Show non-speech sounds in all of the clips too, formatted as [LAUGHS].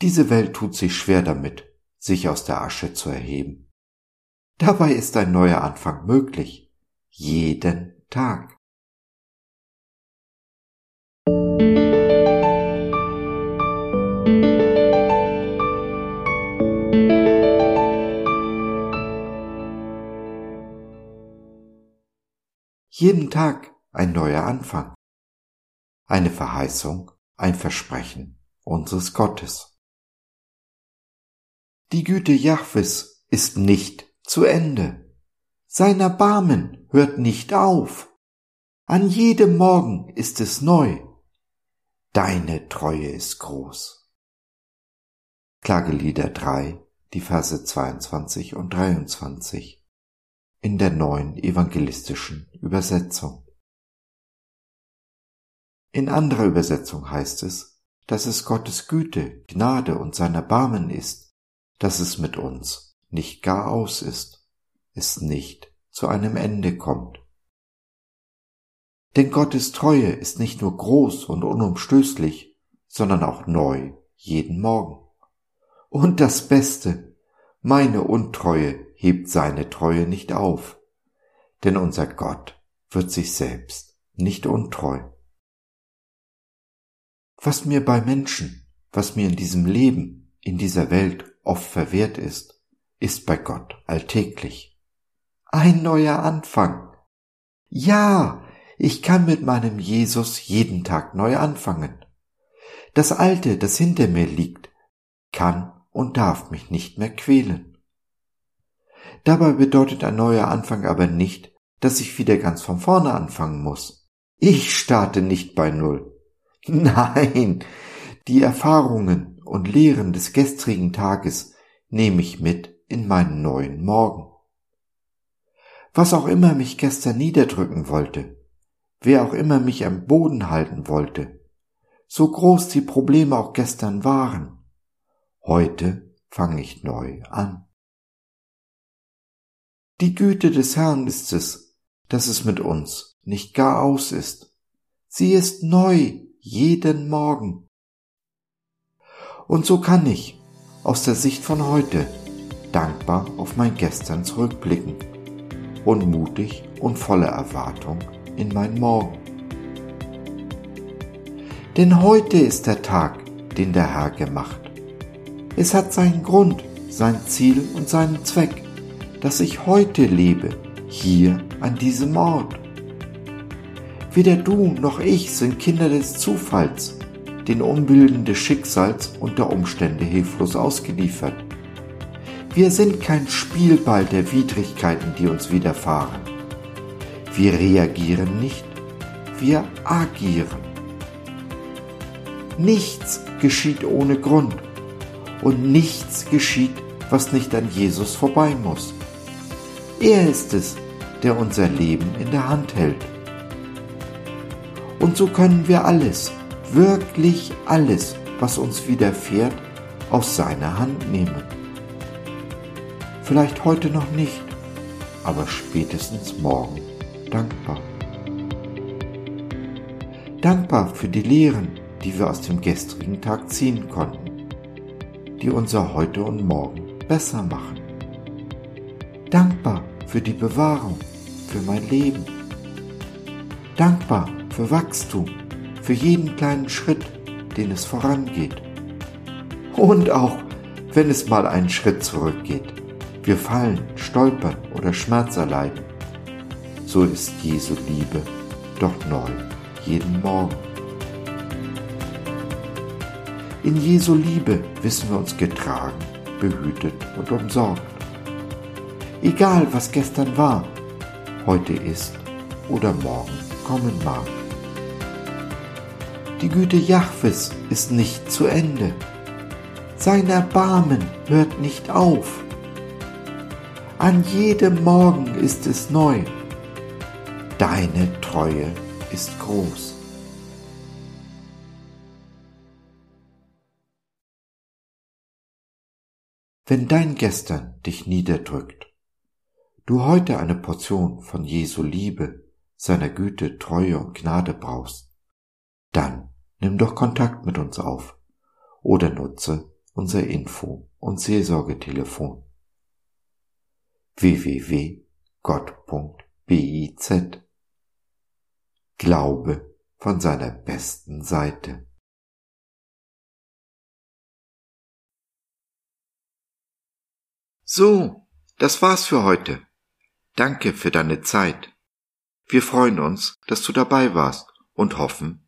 Diese Welt tut sich schwer damit, sich aus der Asche zu erheben. Dabei ist ein neuer Anfang möglich, jeden Tag. Jeden Tag ein neuer Anfang. Eine Verheißung, ein Versprechen unseres Gottes. Die Güte Jahwes ist nicht zu Ende. Sein Erbarmen hört nicht auf. An jedem Morgen ist es neu. Deine Treue ist groß. Klagelieder 3, die Verse 22 und 23 in der neuen evangelistischen Übersetzung. In anderer Übersetzung heißt es, dass es Gottes Güte, Gnade und sein Erbarmen ist, dass es mit uns nicht gar aus ist, es nicht zu einem Ende kommt. Denn Gottes Treue ist nicht nur groß und unumstößlich, sondern auch neu jeden Morgen. Und das Beste, meine Untreue hebt seine Treue nicht auf, denn unser Gott wird sich selbst nicht untreu. Was mir bei Menschen, was mir in diesem Leben, in dieser Welt oft verwehrt ist, ist bei Gott alltäglich. Ein neuer Anfang. Ja, ich kann mit meinem Jesus jeden Tag neu anfangen. Das Alte, das hinter mir liegt, kann und darf mich nicht mehr quälen. Dabei bedeutet ein neuer Anfang aber nicht, dass ich wieder ganz von vorne anfangen muss. Ich starte nicht bei Null. [LAUGHS] Nein, die Erfahrungen und Lehren des gestrigen Tages nehme ich mit in meinen neuen Morgen. Was auch immer mich gestern niederdrücken wollte, wer auch immer mich am Boden halten wollte, so groß die Probleme auch gestern waren, heute fange ich neu an. Die Güte des Herrn ist es, dass es mit uns nicht gar aus ist. Sie ist neu jeden Morgen. Und so kann ich aus der Sicht von heute dankbar auf mein Gestern zurückblicken und mutig und voller Erwartung in mein Morgen. Denn heute ist der Tag, den der Herr gemacht. Es hat seinen Grund, sein Ziel und seinen Zweck dass ich heute lebe, hier an diesem Ort. Weder du noch ich sind Kinder des Zufalls, den Unbilden des Schicksals und der Umstände hilflos ausgeliefert. Wir sind kein Spielball der Widrigkeiten, die uns widerfahren. Wir reagieren nicht, wir agieren. Nichts geschieht ohne Grund und nichts geschieht, was nicht an Jesus vorbei muss. Er ist es, der unser Leben in der Hand hält. Und so können wir alles, wirklich alles, was uns widerfährt, aus seiner Hand nehmen. Vielleicht heute noch nicht, aber spätestens morgen dankbar. Dankbar für die Lehren, die wir aus dem gestrigen Tag ziehen konnten, die unser Heute und Morgen besser machen dankbar für die Bewahrung, für mein Leben, dankbar für Wachstum, für jeden kleinen Schritt, den es vorangeht. Und auch, wenn es mal einen Schritt zurückgeht, wir fallen, stolpern oder Schmerz erleiden, so ist Jesu Liebe doch neu jeden Morgen. In Jesu Liebe wissen wir uns getragen, behütet und umsorgt. Egal was gestern war, heute ist oder morgen kommen mag. Die Güte Jahwes ist nicht zu Ende. Sein Erbarmen hört nicht auf. An jedem Morgen ist es neu. Deine Treue ist groß. Wenn dein Gestern dich niederdrückt, du heute eine Portion von Jesu Liebe, seiner Güte, Treue und Gnade brauchst, dann nimm doch Kontakt mit uns auf oder nutze unser Info- und Seelsorgetelefon www.gott.biz Glaube von seiner besten Seite. So, das war's für heute. Danke für deine Zeit. Wir freuen uns, dass du dabei warst und hoffen,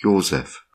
Joseph.